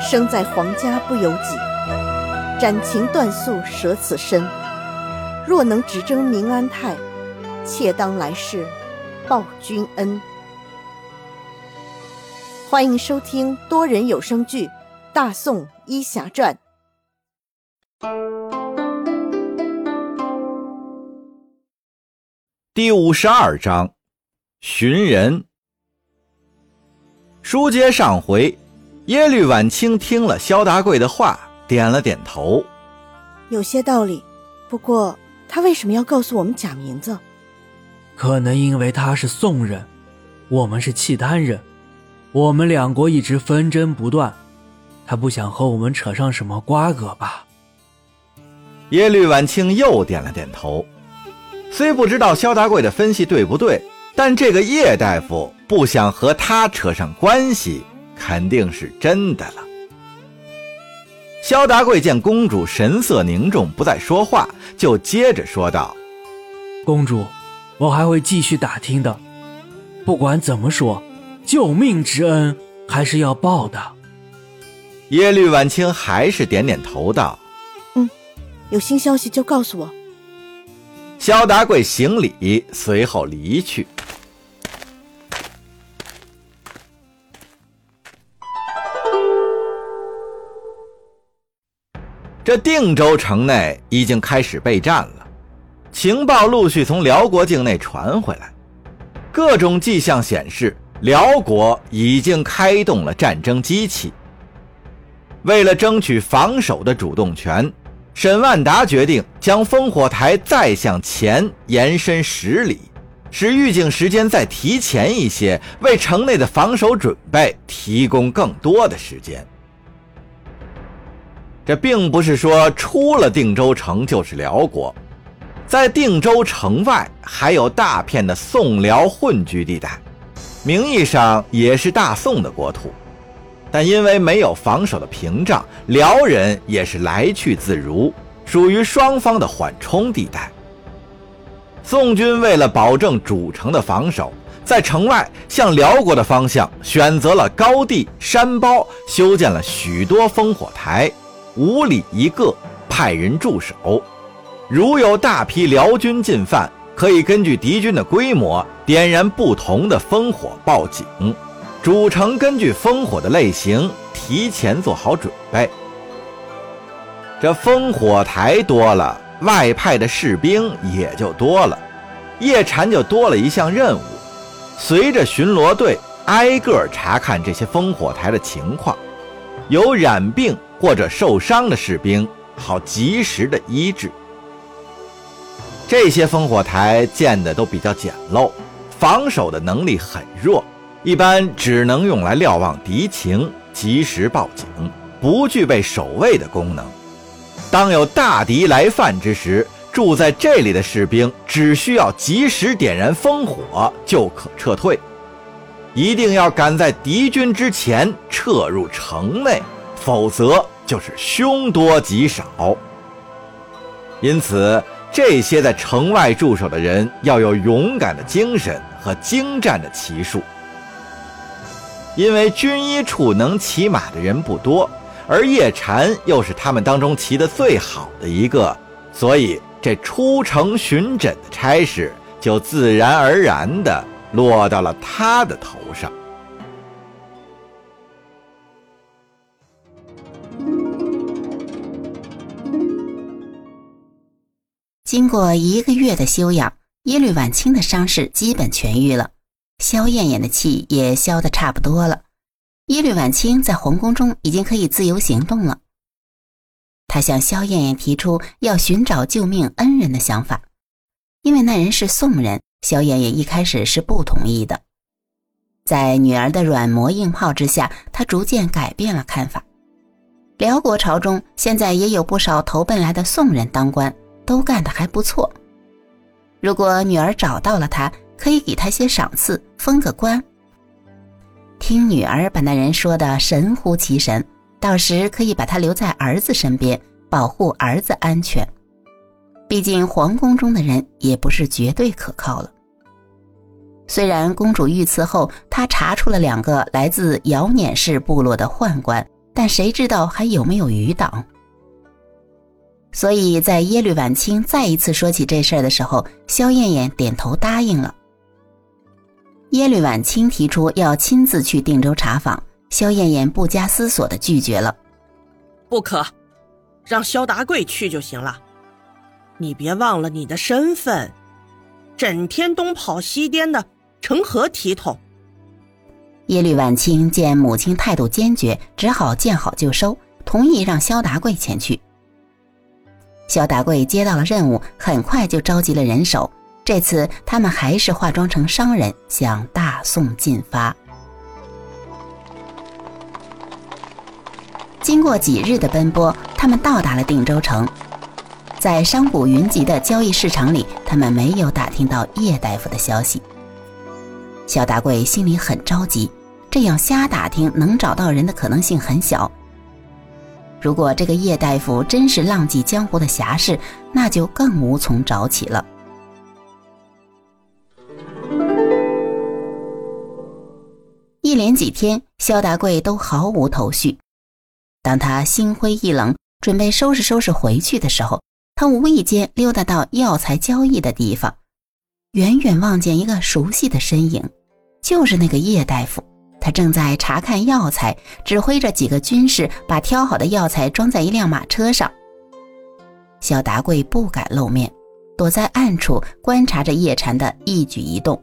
生在皇家不由己，斩情断宿舍此身。若能只争明安泰，妾当来世报君恩。欢迎收听多人有声剧《大宋医侠传》第五十二章：寻人。书接上回，耶律婉清听了萧达贵的话，点了点头，有些道理。不过，他为什么要告诉我们假名字？可能因为他是宋人，我们是契丹人，我们两国一直纷争不断，他不想和我们扯上什么瓜葛吧？耶律婉清又点了点头，虽不知道萧达贵的分析对不对。但这个叶大夫不想和他扯上关系，肯定是真的了。萧达贵见公主神色凝重，不再说话，就接着说道：“公主，我还会继续打听的。不管怎么说，救命之恩还是要报的。”耶律婉清还是点点头道：“嗯，有新消息就告诉我。”萧达贵行礼，随后离去。这定州城内已经开始备战了，情报陆续从辽国境内传回来，各种迹象显示辽国已经开动了战争机器。为了争取防守的主动权，沈万达决定将烽火台再向前延伸十里，使预警时间再提前一些，为城内的防守准备提供更多的时间。这并不是说出了定州城就是辽国，在定州城外还有大片的宋辽混居地带，名义上也是大宋的国土，但因为没有防守的屏障，辽人也是来去自如，属于双方的缓冲地带。宋军为了保证主城的防守，在城外向辽国的方向选择了高地山包，修建了许多烽火台。五里一个，派人驻守。如有大批辽军进犯，可以根据敌军的规模点燃不同的烽火报警。主城根据烽火的类型提前做好准备。这烽火台多了，外派的士兵也就多了。叶禅就多了一项任务，随着巡逻队挨个查看这些烽火台的情况，有染病。或者受伤的士兵，好及时的医治。这些烽火台建的都比较简陋，防守的能力很弱，一般只能用来瞭望敌情、及时报警，不具备守卫的功能。当有大敌来犯之时，住在这里的士兵只需要及时点燃烽火就可撤退，一定要赶在敌军之前撤入城内。否则就是凶多吉少。因此，这些在城外驻守的人要有勇敢的精神和精湛的骑术。因为军医处能骑马的人不多，而叶禅又是他们当中骑得最好的一个，所以这出城巡诊的差事就自然而然地落到了他的头上。经过一个月的休养，耶律婉清的伤势基本痊愈了，萧燕燕的气也消得差不多了。耶律婉清在皇宫中已经可以自由行动了。他向萧燕燕提出要寻找救命恩人的想法，因为那人是宋人，萧燕燕一开始是不同意的。在女儿的软磨硬泡之下，她逐渐改变了看法。辽国朝中现在也有不少投奔来的宋人当官。都干得还不错。如果女儿找到了他，可以给他些赏赐，封个官。听女儿把那人说的神乎其神，到时可以把他留在儿子身边，保护儿子安全。毕竟皇宫中的人也不是绝对可靠了。虽然公主遇刺后，他查出了两个来自遥辇氏部落的宦官，但谁知道还有没有余党？所以在耶律婉清再一次说起这事儿的时候，萧燕燕点头答应了。耶律婉清提出要亲自去定州查访，萧燕燕不加思索的拒绝了。不可，让萧达贵去就行了。你别忘了你的身份，整天东跑西颠的，成何体统？耶律婉清见母亲态度坚决，只好见好就收，同意让萧达贵前去。萧达贵接到了任务，很快就召集了人手。这次他们还是化妆成商人，向大宋进发。经过几日的奔波，他们到达了定州城。在商贾云集的交易市场里，他们没有打听到叶大夫的消息。萧达贵心里很着急，这样瞎打听能找到人的可能性很小。如果这个叶大夫真是浪迹江湖的侠士，那就更无从找起了。一连几天，萧达贵都毫无头绪。当他心灰意冷，准备收拾收拾回去的时候，他无意间溜达到药材交易的地方，远远望见一个熟悉的身影，就是那个叶大夫。他正在查看药材，指挥着几个军士把挑好的药材装在一辆马车上。萧达贵不敢露面，躲在暗处观察着叶禅的一举一动。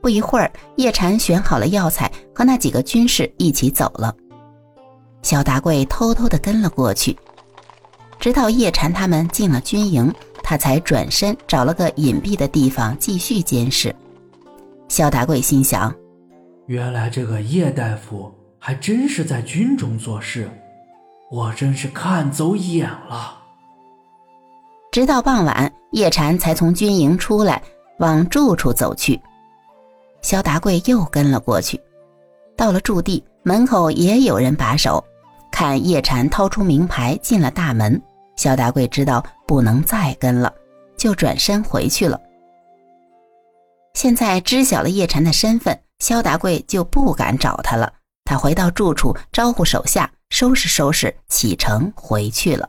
不一会儿，叶禅选好了药材，和那几个军士一起走了。萧达贵偷偷地跟了过去，直到叶禅他们进了军营，他才转身找了个隐蔽的地方继续监视。萧达贵心想。原来这个叶大夫还真是在军中做事，我真是看走眼了。直到傍晚，叶禅才从军营出来，往住处走去。萧达贵又跟了过去，到了驻地门口也有人把守，看叶禅掏出名牌进了大门，萧达贵知道不能再跟了，就转身回去了。现在知晓了叶禅的身份。萧达贵就不敢找他了。他回到住处，招呼手下收拾收拾，启程回去了。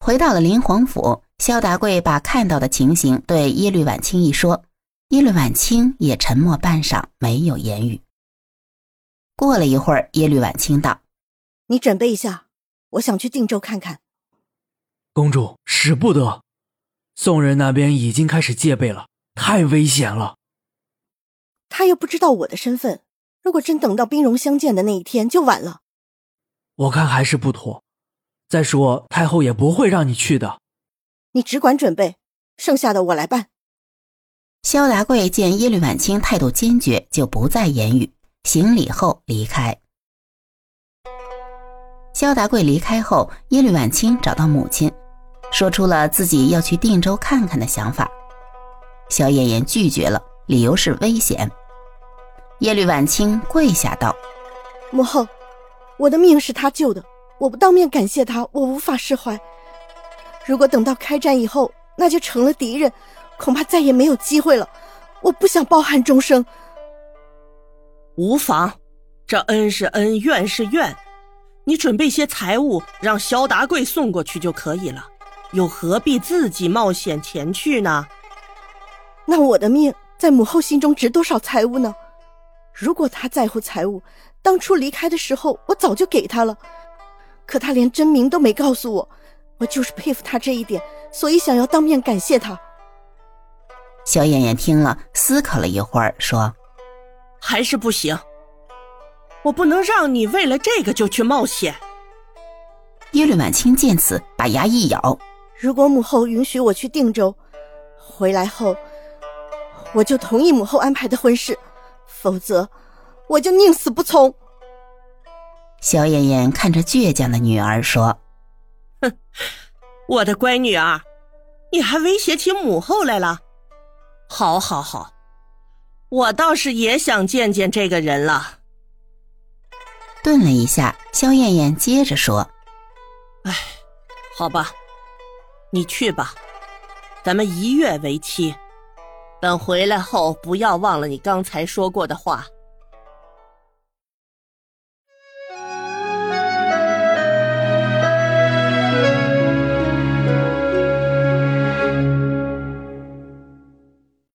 回到了林皇府，萧达贵把看到的情形对耶律婉清一说，耶律婉清也沉默半晌，没有言语。过了一会儿，耶律婉清道：“你准备一下，我想去定州看看。”公主使不得。宋人那边已经开始戒备了，太危险了。他又不知道我的身份，如果真等到兵戎相见的那一天，就晚了。我看还是不妥。再说太后也不会让你去的。你只管准备，剩下的我来办。萧达贵见耶律婉清态度坚决，就不再言语，行礼后离开。萧达贵离开后，耶律婉清找到母亲。说出了自己要去定州看看的想法，萧燕燕拒绝了，理由是危险。耶律婉清跪下道：“母后，我的命是他救的，我不当面感谢他，我无法释怀。如果等到开战以后，那就成了敌人，恐怕再也没有机会了。我不想抱憾终生。无妨，这恩是恩，怨是怨，你准备些财物，让萧达贵送过去就可以了。”又何必自己冒险前去呢？那我的命在母后心中值多少财物呢？如果她在乎财物，当初离开的时候我早就给她了。可他连真名都没告诉我，我就是佩服他这一点，所以想要当面感谢他。小燕燕听了，思考了一会儿，说：“还是不行，我不能让你为了这个就去冒险。”耶律婉清见此，把牙一咬。如果母后允许我去定州，回来后我就同意母后安排的婚事，否则我就宁死不从。萧燕燕看着倔强的女儿说：“哼，我的乖女儿，你还威胁起母后来了？好，好，好，我倒是也想见见这个人了。”顿了一下，萧燕燕接着说：“哎，好吧。”你去吧，咱们一月为期。等回来后，不要忘了你刚才说过的话。